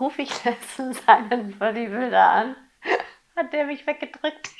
rufe ich letztens einen Bodybuilder an. Hat der mich weggedrückt.